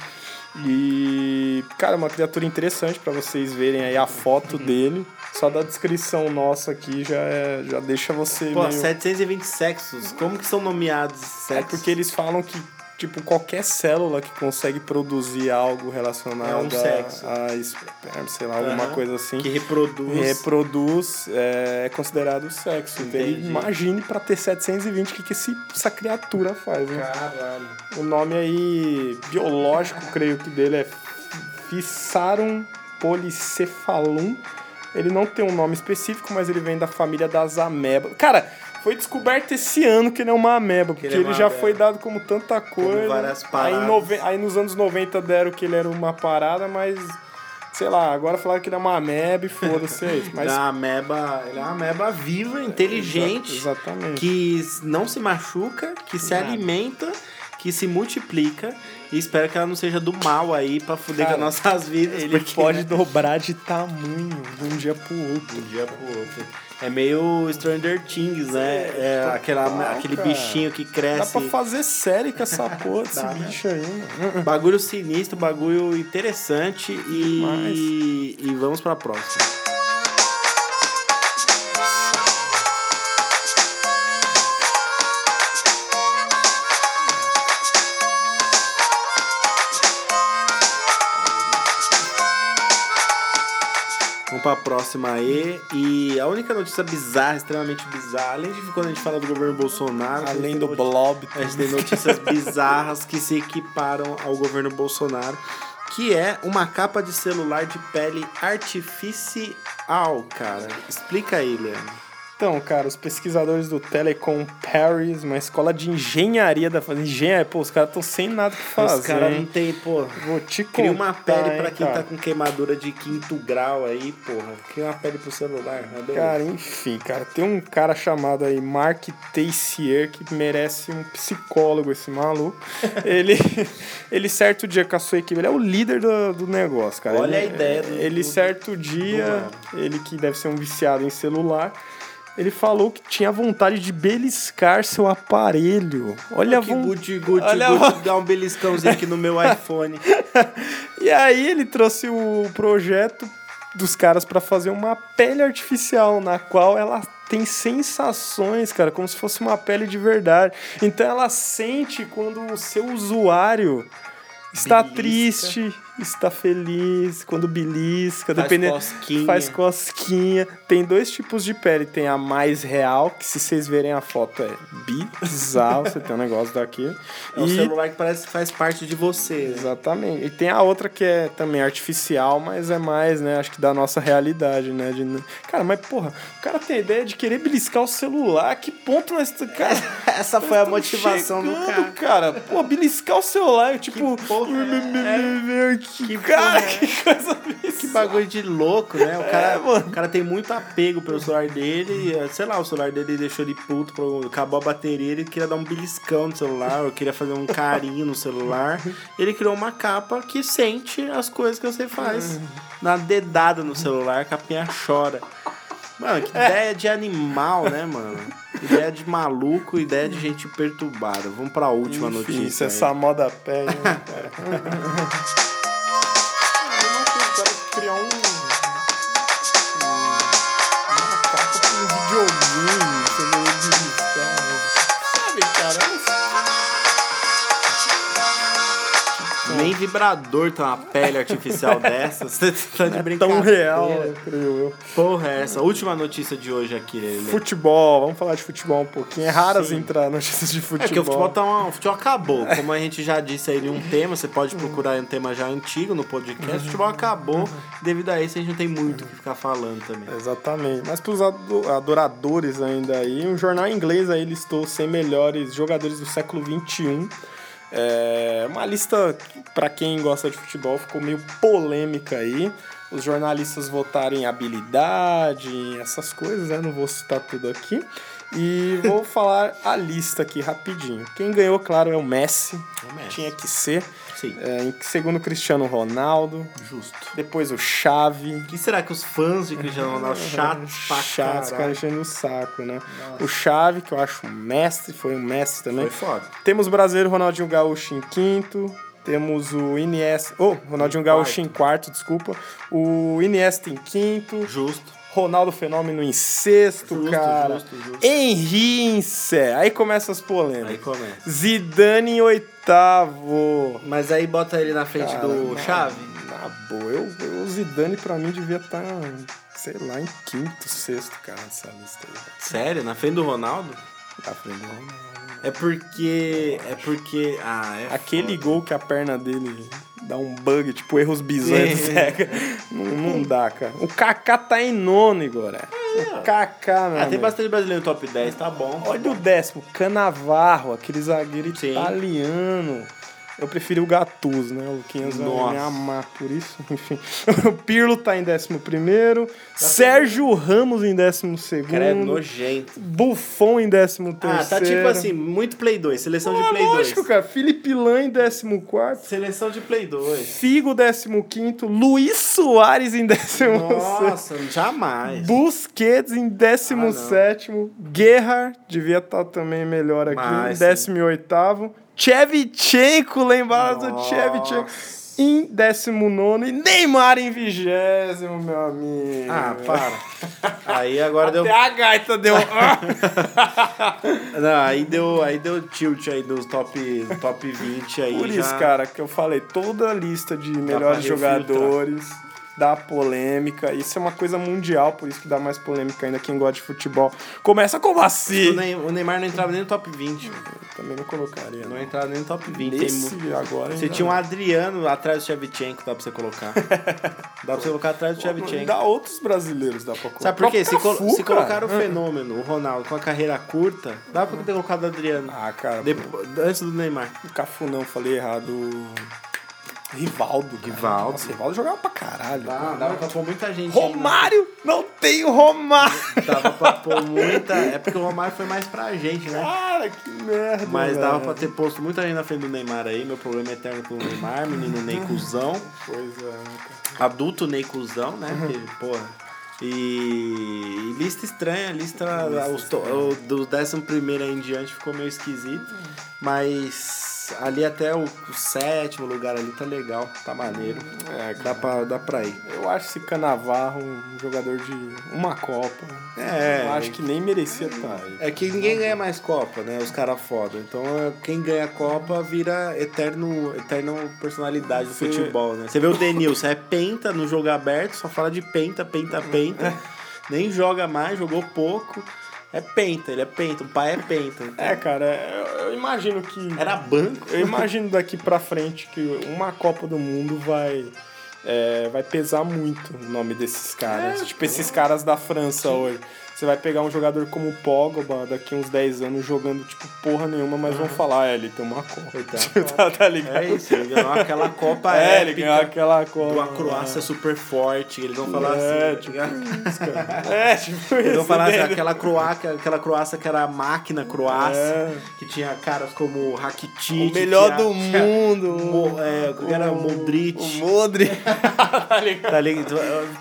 E, cara, é uma criatura interessante pra vocês verem aí a foto Uhum. dele. Só da descrição nossa aqui já, é, já deixa você Pô, meio... 720 sexos. Como que são nomeados esses É sexos? porque eles falam que, tipo, qualquer célula que consegue produzir algo relacionado É um a- sexo. a, sei lá, alguma Aham. coisa assim. Que reproduz. reproduz é, é considerado sexo. Entendi. imagine pra ter 720 o que, que esse, essa criatura faz, né? Caralho. O nome aí biológico, creio que dele é Fissarum polycephalum. Ele não tem um nome específico, mas ele vem da família das amebas. Cara, foi descoberto esse ano que ele é uma ameba, porque ele ele, é uma já ameba. foi dado como tanta coisa. várias aí, paradas. nove... aí nos anos 90 deram que ele era uma parada, mas sei lá, agora falaram que ele é uma ameba e foda-se é isso. Mas Ele é uma ameba, ele é uma ameba viva, inteligente, Exa- exatamente. que não se machuca, que se Nada. alimenta, que se multiplica e espero que ela não seja do mal aí pra fuder Cara, com as nossas vidas. Ele porque, pode né, dobrar de tamanho de um dia pro outro. de um dia pro outro. É meio Stranger Things, né? É total, aquela, aquele cara. bichinho que Dá cresce. pra fazer série com essa porra desse Dá, né? bicho aí, mano. Bagulho sinistro, bagulho interessante e, e vamos pra próxima. Vamos pra próxima aí. E a única notícia bizarra, extremamente bizarra, além de quando a gente fala do governo Bolsonaro, Além do blob. a gente tem notícias bizarras que se equiparam ao governo Bolsonaro, que é uma capa de celular de pele artificial, cara. Explica aí, Leandro. Então, cara, os pesquisadores do Telecom Paris, uma escola de engenharia da engenharia, pô, os caras estão sem nada pra fazer. Os caras não tem, pô. Vou te contar. Cria uma pele pra hein, quem cara. tá com queimadura de quinto grau aí, porra. Cria uma pele pro celular. né? Cara, enfim, cara, tem um cara chamado aí Mark Teissier que merece um psicólogo esse maluco. ele, ele certo dia com a sua equipe, ele é o líder do, do negócio, cara. Olha Ele- a ideia do- Ele do- certo dia, ele que deve ser um viciado em celular, ele falou que tinha vontade de beliscar seu aparelho. Olha a que vontade. guti, guti, Olha guti, a- dá um beliscãozinho aqui no meu iPhone. E aí ele trouxe o projeto dos caras pra fazer uma pele artificial na qual ela tem sensações, cara, como se fosse uma pele de verdade. Então ela sente quando o seu usuário está Belisca. triste, está feliz, quando belisca, Faz dependendo cosquinha. faz cosquinha. Tem dois tipos de pele, tem a mais real, que se vocês verem a foto é bizarro, você tem um negócio daqui. É um celular que parece que faz parte de você. né? Exatamente. E tem a outra que é também artificial, mas é mais, né? Acho que da nossa realidade, né? De... Cara, mas porra, o cara tem a ideia de querer beliscar o celular. Que ponto nós. Cara, Essa foi a motivação do chegando, cara. cara. Pô, beliscar o celular, tipo. Que porra é, que, cara, porra é? que coisa Que bagulho de louco, né? O cara, É, mano. o cara tem muito apego pelo celular dele. e, Sei lá, o celular dele deixou ele puto, pro- acabou a bateria, ele queria dar um beliscão no celular, ou queria fazer um carinho no celular. Ele criou uma capa que sente as coisas que você faz. Na dedada no celular, a capinha chora. Mano, que ideia de animal, né, mano? Ideia de maluco, ideia de gente perturbada. Vamos pra última Enfim, notícia. Isso, essa moda pé, vibrador tem uma pele artificial dessa. Você tá de É brincadeira. tão real, eu. Porra, é essa. Última notícia de hoje aqui, Lele. Futebol, vamos falar de futebol um pouquinho. É raro Sim. entrar notícias de futebol. É que o futebol, tá uma, o futebol acabou. Como a gente já disse aí um tema, você pode procurar um tema já antigo no podcast. O futebol acabou. Devido a isso, a gente não tem muito o que ficar falando também. Exatamente. Mas para os adoradores ainda aí, um jornal inglês aí listou 100 melhores jogadores do século XXI. É uma lista, para quem gosta de futebol, ficou meio polêmica aí. Os jornalistas votaram em habilidade, em essas coisas, né? Não vou citar tudo aqui. E vou falar a lista aqui rapidinho. Quem ganhou, claro, é o Messi. É o Messi. Tinha que ser. Sim, É, segundo, Cristiano Ronaldo. justo. Depois o. O que será que os fãs de Cristiano Ronaldo chatos pra Chatos, cara enchendo o saco, né? O Chave, que eu acho um mestre, foi um mestre também. Foi foda. Temos o brasileiro Ronaldinho Gaúcho em quinto. Temos o Iniesta. Oh, Ronaldinho Em Gaúcho em quarto, desculpa. O Iniesta em quinto. Justo. Ronaldo Fenômeno em sexto, Justo, cara. justo, justo. Henry em sé. Aí começam as Aí polêmicas. começa. Zidane em oitavo. Mas aí bota ele na frente Cara, do na- Chave. Na boa, eu, eu- o Zidane pra mim devia estar, sei lá, em quinto, sexto, cara, aí. Sério? Na frente do Ronaldo? Tá frente do Ronaldo. É porque. É porque. Ah, é. Aquele foda. gol que a perna dele dá um bug, tipo erros bizonhos, Sim. cega. Não, não dá, cara. O Kaká tá em nono, Igor. O Kaká, né? Ah, tem bastante brasileiro no top 10, tá bom. Olha o décimo, Canavarro, aquele zagueiro Sim. italiano. Eu preferi o Gattuso, né? O Luquinhas vai me amar por isso, enfim. O Pirlo tá em décimo primeiro. Sérgio Ramos em décimo segundo. Credo, nojento. Buffon em décimo Ah, terceiro. tá tipo assim, muito Play 2, seleção de Ah, Play lógico, 2. cara. Felipe Lan em décimo quarto. Seleção de Play 2. Figo, 15º. Luiz Soares em 16º. Nossa, jamais. Busquets em 17º. Guerra, devia estar também melhor aqui, Mas, em 18º. Chevchenko, lembrado do. Chevchenko, em 19º. E Neymar em 20 meu amigo. Ah, para. Aí agora deu. Até a gaita deu... Não, aí deu, aí deu tilt aí dos top, top 20 aí. Por já. isso, cara, que eu falei, toda a lista de melhores refiltrar. Dá polêmica. Isso é uma coisa mundial, por isso que dá mais polêmica ainda quem gosta de futebol. Começa como O assim? O Neymar não entrava nem no top 20. Também não colocaria. Não Não. entrava nem no top 20. Tem Nesse agora Você tinha um Adriano atrás do Shevchenko, dá pra você colocar. dá pra você colocar atrás do Shevchenko. Dá outros brasileiros, dá pra colocar. Sabe por quê? Se, colo- se colocar o fenômeno, o Ronaldo, com a carreira curta, dá pra ter colocado o Adriano. Ah, cara, Depois, antes do Neymar. o Cafu não, falei errado. Rivaldo. cara. Rivaldo. Nossa, Rivaldo jogava pra caralho. Dá, dava pra pôr muita gente. aí? Romário! Não tem o Romário! Dava pra pôr muita. É porque o Romário foi mais pra gente, né? Cara, que merda. Mas dava pra velho. ter posto muita gente na frente do Neymar aí. Meu problema é eterno com o Neymar, menino Ney cuzão. Pois é, cara. Adulto Ney cuzão, né? Porque, porra. E, e lista estranha, lista, os to- o, do 11 aí em diante ficou meio esquisito. Mas ali até o, o sétimo lugar ali tá legal, tá maneiro. É, Dá pra, dá pra ir. Eu acho esse Canavarro um jogador de uma Copa. É. Eu acho que nem merecia estar aí. É que ninguém ganha mais Copa, né? Os caras foda. Então é, quem ganha a Copa vira eterno, eterno personalidade do Você- futebol, né? Você vê o Denilson, é penta no jogo aberto, só fala de penta, penta, penta. Nem joga mais, jogou pouco. É penta, ele é penta, o pai é penta. Então, É, cara, eu, eu imagino que. Era banco. Eu imagino daqui pra frente que uma Copa do Mundo vai. é, vai pesar muito o nome desses caras. É, tipo, esses caras da França hoje. Você vai pegar um jogador como o Pogba daqui uns 10 anos jogando, tipo, porra nenhuma, mas vão falar, é, ele tem uma Copa. tá, tá ligado? É isso, ele ganhou aquela Copa É, ele ganhou aquela Copa. Uma Croácia super forte, eles vão falar É, assim. tipo tá cara. É, tipo Eles vão falar assim, aquela Croácia, aquela Croácia que era a máquina Croácia, É. que tinha caras como Rakitic, O melhor do tinha mundo. Mo- é, o era Modric. O Modric. tá ligado? Tá ligado?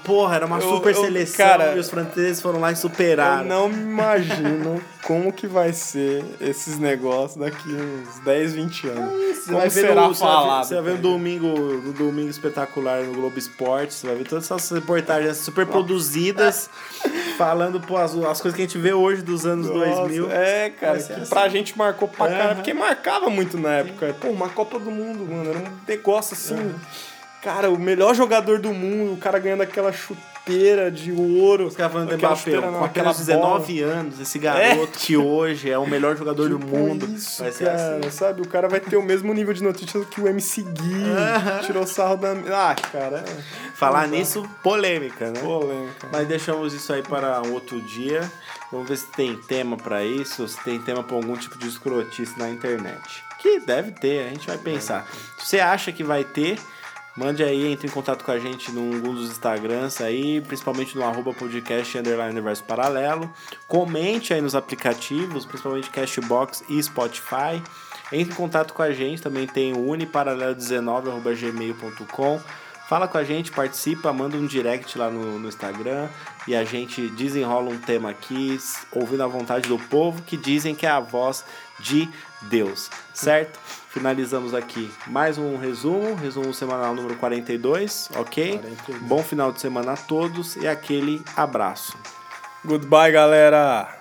Porra, era uma super eu- seleção cara, e os franceses foram lá e Eu superaram. não me imagino como que vai ser esses negócios daqui uns 10, 20 anos. Você como vai ver será no, você vai ver- falado? Você vai ver no domingo, no domingo espetacular no Globo Esporte, você vai ver todas essas reportagens super produzidas, falando pô, as, as coisas que a gente vê hoje dos anos Nossa, 2000. É, cara, que assim. pra gente marcou pra Aham. caralho, porque marcava muito na época. Pô, uma Copa do Mundo, mano, era um negócio assim. Cara, o melhor jogador do mundo, o cara ganhando aquela chuteira de ouro. Os caras falando do aquela Mbappé, com aquela apenas 19 anos, esse garoto que hoje é o melhor jogador do Tipo mundo. Isso, vai ser cara, assim. sabe? O cara vai ter o mesmo nível de notícia que o MC Gui. Tirou sarro da. Ah, cara. É Falar nisso, polêmica, né? polêmica. Mas deixamos isso aí para outro dia. Vamos ver se tem tema para isso, se tem tema para algum tipo de escrotice na internet. Que deve ter, a gente vai pensar. Se você acha que vai ter, mande aí, entre em contato com a gente num dos Instagrams aí, principalmente no arroba podcast underline universo paralelo. Comente aí nos aplicativos, principalmente Cashbox e Spotify. Entre em contato com a gente, também tem o uniparalelo19.gmail.com. Fala com a gente, participa, manda um direct lá no, no Instagram e a gente desenrola um tema aqui, ouvindo a vontade do povo que dizem que é a voz de Deus, certo? Finalizamos aqui mais um resumo, resumo semanal número 42, ok? 42. Bom final de semana a todos e aquele abraço. Goodbye, galera.